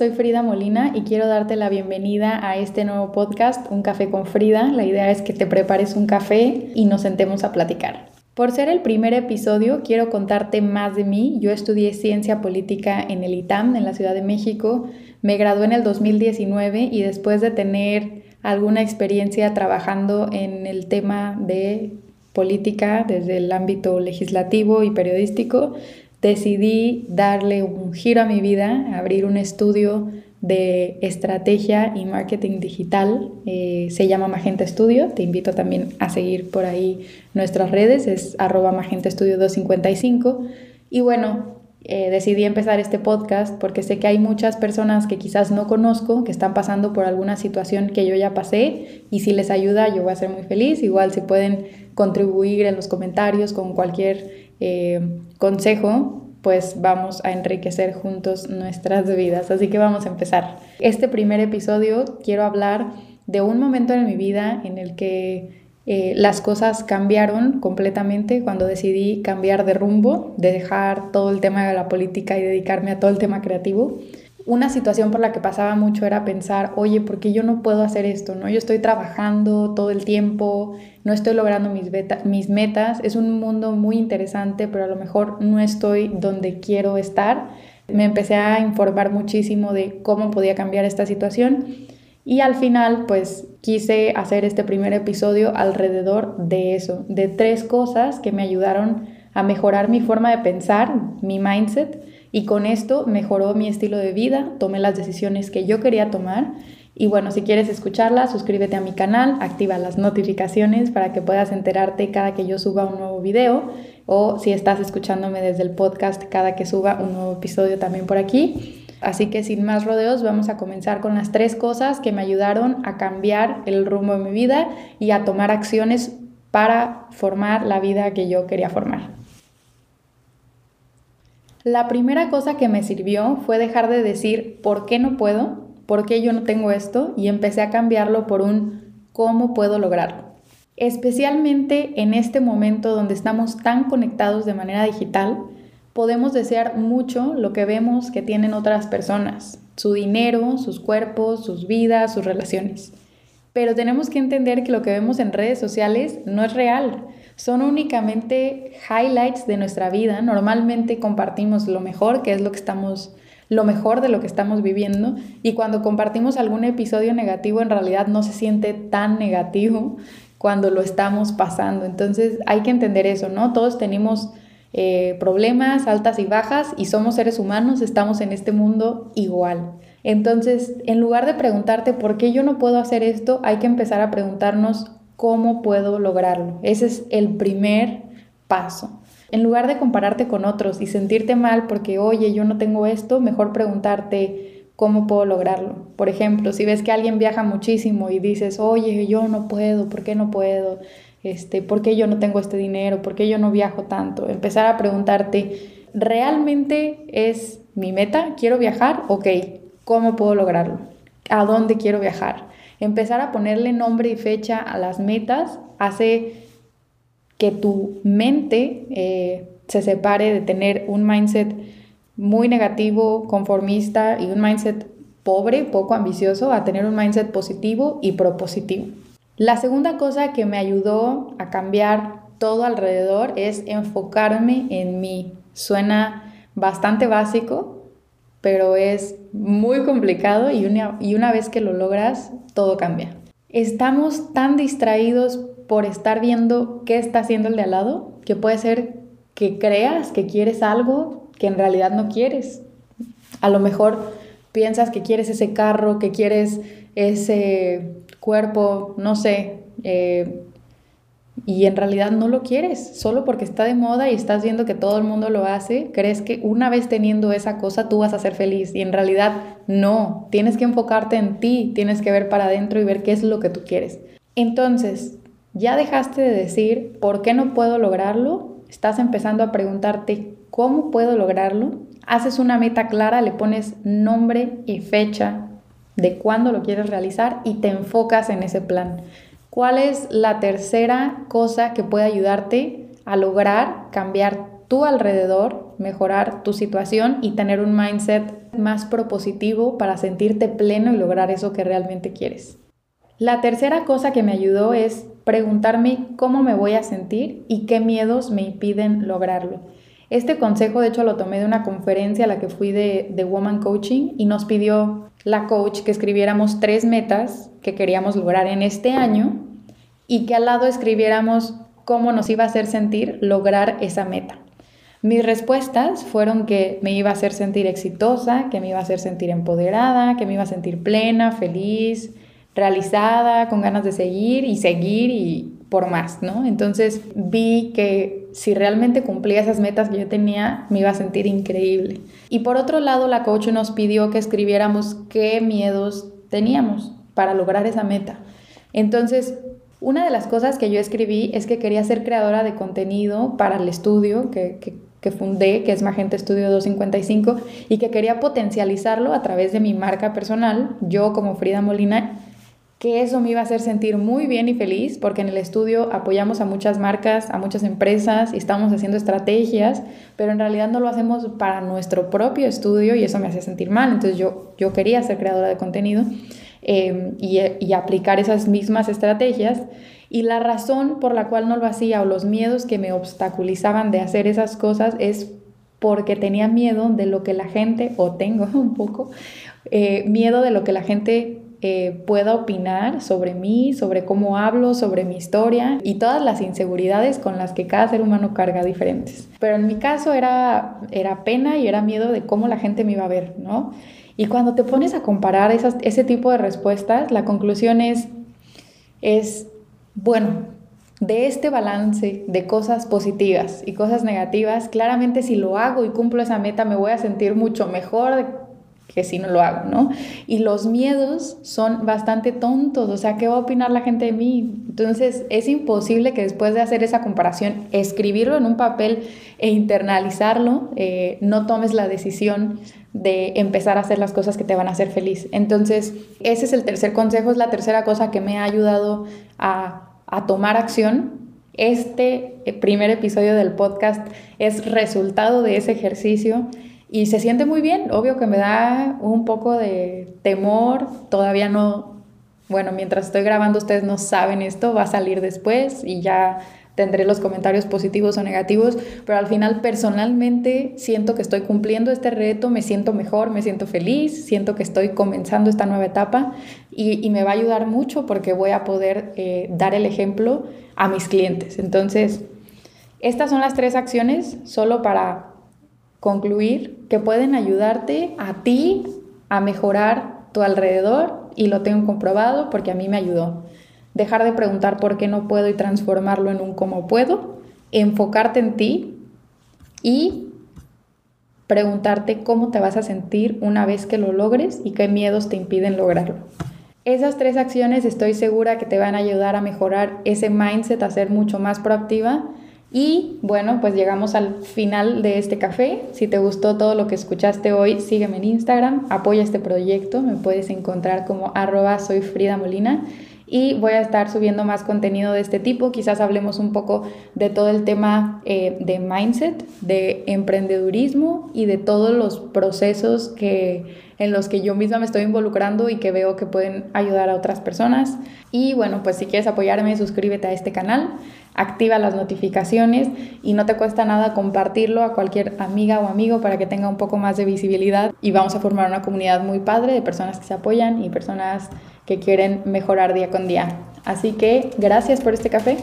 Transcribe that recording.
soy Frida Molina y quiero darte la bienvenida a este nuevo podcast, Un Café con Frida. La idea es que te prepares un café y nos sentemos a platicar. Por ser el primer episodio, quiero contarte más de mí. Yo estudié ciencia política en el ITAM, en la Ciudad de México. Me gradué en el 2019 y después de tener alguna experiencia trabajando en el tema de política desde el ámbito legislativo y periodístico, decidí darle un giro a mi vida, abrir un estudio de estrategia y marketing digital. Eh, se llama Magenta Studio. Te invito también a seguir por ahí nuestras redes. Es arroba Magenta Studio 255. Y bueno, eh, decidí empezar este podcast porque sé que hay muchas personas que quizás no conozco, que están pasando por alguna situación que yo ya pasé. Y si les ayuda, yo voy a ser muy feliz. Igual si pueden contribuir en los comentarios con cualquier eh, consejo, pues vamos a enriquecer juntos nuestras vidas. Así que vamos a empezar. Este primer episodio quiero hablar de un momento en mi vida en el que eh, las cosas cambiaron completamente cuando decidí cambiar de rumbo, de dejar todo el tema de la política y dedicarme a todo el tema creativo una situación por la que pasaba mucho era pensar, oye, ¿por qué yo no puedo hacer esto? ¿no? Yo estoy trabajando todo el tiempo, no estoy logrando mis, mis metas, es un mundo muy interesante, pero a lo mejor no estoy donde quiero estar. Me empecé a informar muchísimo de cómo podía cambiar esta situación y al final pues quise hacer este primer episodio alrededor de eso, de tres cosas que me ayudaron a mejorar mi forma de pensar, mi mindset, y con esto mejoró mi estilo de vida, tomé las decisiones que yo quería tomar. Y bueno, si quieres escucharla, suscríbete a mi canal, activa las notificaciones para que puedas enterarte cada que yo suba un nuevo video o si estás escuchándome desde el podcast cada que suba un nuevo episodio también por aquí. Así que sin más rodeos, vamos a comenzar con las tres cosas que me ayudaron a cambiar el rumbo de mi vida y a tomar acciones para formar la vida que yo quería formar. La primera cosa que me sirvió fue dejar de decir ¿por qué no puedo? ¿Por qué yo no tengo esto? Y empecé a cambiarlo por un ¿cómo puedo lograrlo? Especialmente en este momento donde estamos tan conectados de manera digital, podemos desear mucho lo que vemos que tienen otras personas, su dinero, sus cuerpos, sus vidas, sus relaciones. Pero tenemos que entender que lo que vemos en redes sociales no es real son únicamente highlights de nuestra vida. Normalmente compartimos lo mejor, que es lo que estamos lo mejor de lo que estamos viviendo y cuando compartimos algún episodio negativo en realidad no se siente tan negativo cuando lo estamos pasando. Entonces hay que entender eso, ¿no? Todos tenemos eh, problemas, altas y bajas y somos seres humanos, estamos en este mundo igual. Entonces, en lugar de preguntarte por qué yo no puedo hacer esto, hay que empezar a preguntarnos ¿Cómo puedo lograrlo? Ese es el primer paso. En lugar de compararte con otros y sentirte mal porque, oye, yo no tengo esto, mejor preguntarte cómo puedo lograrlo. Por ejemplo, si ves que alguien viaja muchísimo y dices, oye, yo no puedo, ¿por qué no puedo? Este, ¿Por qué yo no tengo este dinero? ¿Por qué yo no viajo tanto? Empezar a preguntarte, ¿realmente es mi meta? ¿Quiero viajar? Ok, ¿cómo puedo lograrlo? ¿A dónde quiero viajar? Empezar a ponerle nombre y fecha a las metas hace que tu mente eh, se separe de tener un mindset muy negativo, conformista y un mindset pobre, poco ambicioso, a tener un mindset positivo y propositivo. La segunda cosa que me ayudó a cambiar todo alrededor es enfocarme en mí. Suena bastante básico, pero es muy complicado y una, y una vez que lo logras, todo cambia. Estamos tan distraídos por estar viendo qué está haciendo el de al lado, que puede ser que creas que quieres algo que en realidad no quieres. A lo mejor piensas que quieres ese carro, que quieres ese cuerpo, no sé, eh, y en realidad no lo quieres, solo porque está de moda y estás viendo que todo el mundo lo hace, crees que una vez teniendo esa cosa tú vas a ser feliz y en realidad no, tienes que enfocarte en ti, tienes que ver para adentro y ver qué es lo que tú quieres. Entonces, ya dejaste de decir, ¿por qué no puedo lograrlo? Estás empezando a preguntarte, ¿cómo puedo lograrlo? Haces una meta clara, le pones nombre y fecha de cuándo lo quieres realizar y te enfocas en ese plan. ¿Cuál es la tercera cosa que puede ayudarte a lograr cambiar tu alrededor, mejorar tu situación y tener un mindset más propositivo para sentirte pleno y lograr eso que realmente quieres. La tercera cosa que me ayudó es preguntarme cómo me voy a sentir y qué miedos me impiden lograrlo. Este consejo, de hecho, lo tomé de una conferencia a la que fui de, de Woman Coaching y nos pidió la coach que escribiéramos tres metas que queríamos lograr en este año y que al lado escribiéramos cómo nos iba a hacer sentir lograr esa meta. Mis respuestas fueron que me iba a hacer sentir exitosa, que me iba a hacer sentir empoderada, que me iba a sentir plena, feliz, realizada, con ganas de seguir y seguir y por más, ¿no? Entonces vi que si realmente cumplía esas metas que yo tenía, me iba a sentir increíble. Y por otro lado, la coach nos pidió que escribiéramos qué miedos teníamos para lograr esa meta. Entonces, una de las cosas que yo escribí es que quería ser creadora de contenido para el estudio que, que, fundé, que es Magenta Estudio 255, y que quería potencializarlo a través de mi marca personal, yo como Frida Molina, que eso me iba a hacer sentir muy bien y feliz, porque en el estudio apoyamos a muchas marcas, a muchas empresas y estamos haciendo estrategias, pero en realidad no lo hacemos para nuestro propio estudio y eso me hacía sentir mal. Entonces yo, yo quería ser creadora de contenido em, y, y aplicar esas mismas estrategias. Y la razón por la cual no lo hacía o los miedos que me obstaculizaban de hacer esas cosas es porque tenía miedo de lo que la gente, o tengo un poco, eh, miedo de lo que la gente eh, pueda opinar sobre mí, sobre cómo hablo, sobre mi historia y todas las inseguridades con las que cada ser humano carga diferentes. Pero en mi caso era, era pena y era miedo de cómo la gente me iba a ver, ¿no? Y cuando te pones a comparar ese tipo de respuestas, la conclusión es, es, bueno, de este balance de cosas positivas y cosas negativas, claramente si lo hago y cumplo esa meta me voy a sentir mucho mejor que si no lo hago, ¿no? Y los miedos son bastante tontos, o sea, ¿qué va a opinar la gente de mí? Entonces, es imposible que después de hacer esa comparación, escribirlo en un papel e internalizarlo, eh, no tomes la decisión de empezar a hacer las cosas que te van a hacer feliz. Entonces, ese es el tercer consejo, es la tercera cosa que me ha ayudado a, a tomar acción. Este eh, primer episodio del podcast es resultado de ese ejercicio y se siente muy bien, obvio que me da un poco de temor, todavía no, bueno, mientras estoy grabando ustedes no saben esto, va a salir después y ya tendré los comentarios positivos o negativos, pero al final personalmente siento que estoy cumpliendo este reto, me siento mejor, me siento feliz, siento que estoy comenzando esta nueva etapa y, me va a ayudar mucho porque voy a poder eh, dar el ejemplo a mis clientes. Entonces, estas son las tres acciones solo para concluir que pueden ayudarte a ti a mejorar tu alrededor y lo tengo comprobado porque a mí me ayudó. Dejar de preguntar por qué no puedo y transformarlo en un cómo puedo, enfocarte en ti y preguntarte cómo te vas a sentir una vez que lo logres y qué miedos te impiden lograrlo. Esas tres acciones estoy segura que te van a ayudar a mejorar ese mindset, a ser mucho más proactiva y bueno, pues llegamos al final de este café. Si te gustó todo lo que escuchaste hoy, sígueme en Instagram, apoya este proyecto, me puedes encontrar como arroba soy Molina y voy a estar subiendo más contenido de este tipo. Quizás hablemos un poco de todo el tema eh, de mindset, de emprendedurismo y de todos los procesos que en los que yo misma me estoy involucrando y que veo que pueden ayudar a otras personas. Y bueno, pues si quieres apoyarme, suscríbete a este canal, activa las notificaciones y no te cuesta nada compartirlo a cualquier amiga o amigo para que tenga un poco más de visibilidad y vamos a formar una comunidad muy padre de personas que se apoyan y personas que quieren mejorar día con día. Así que gracias por este café.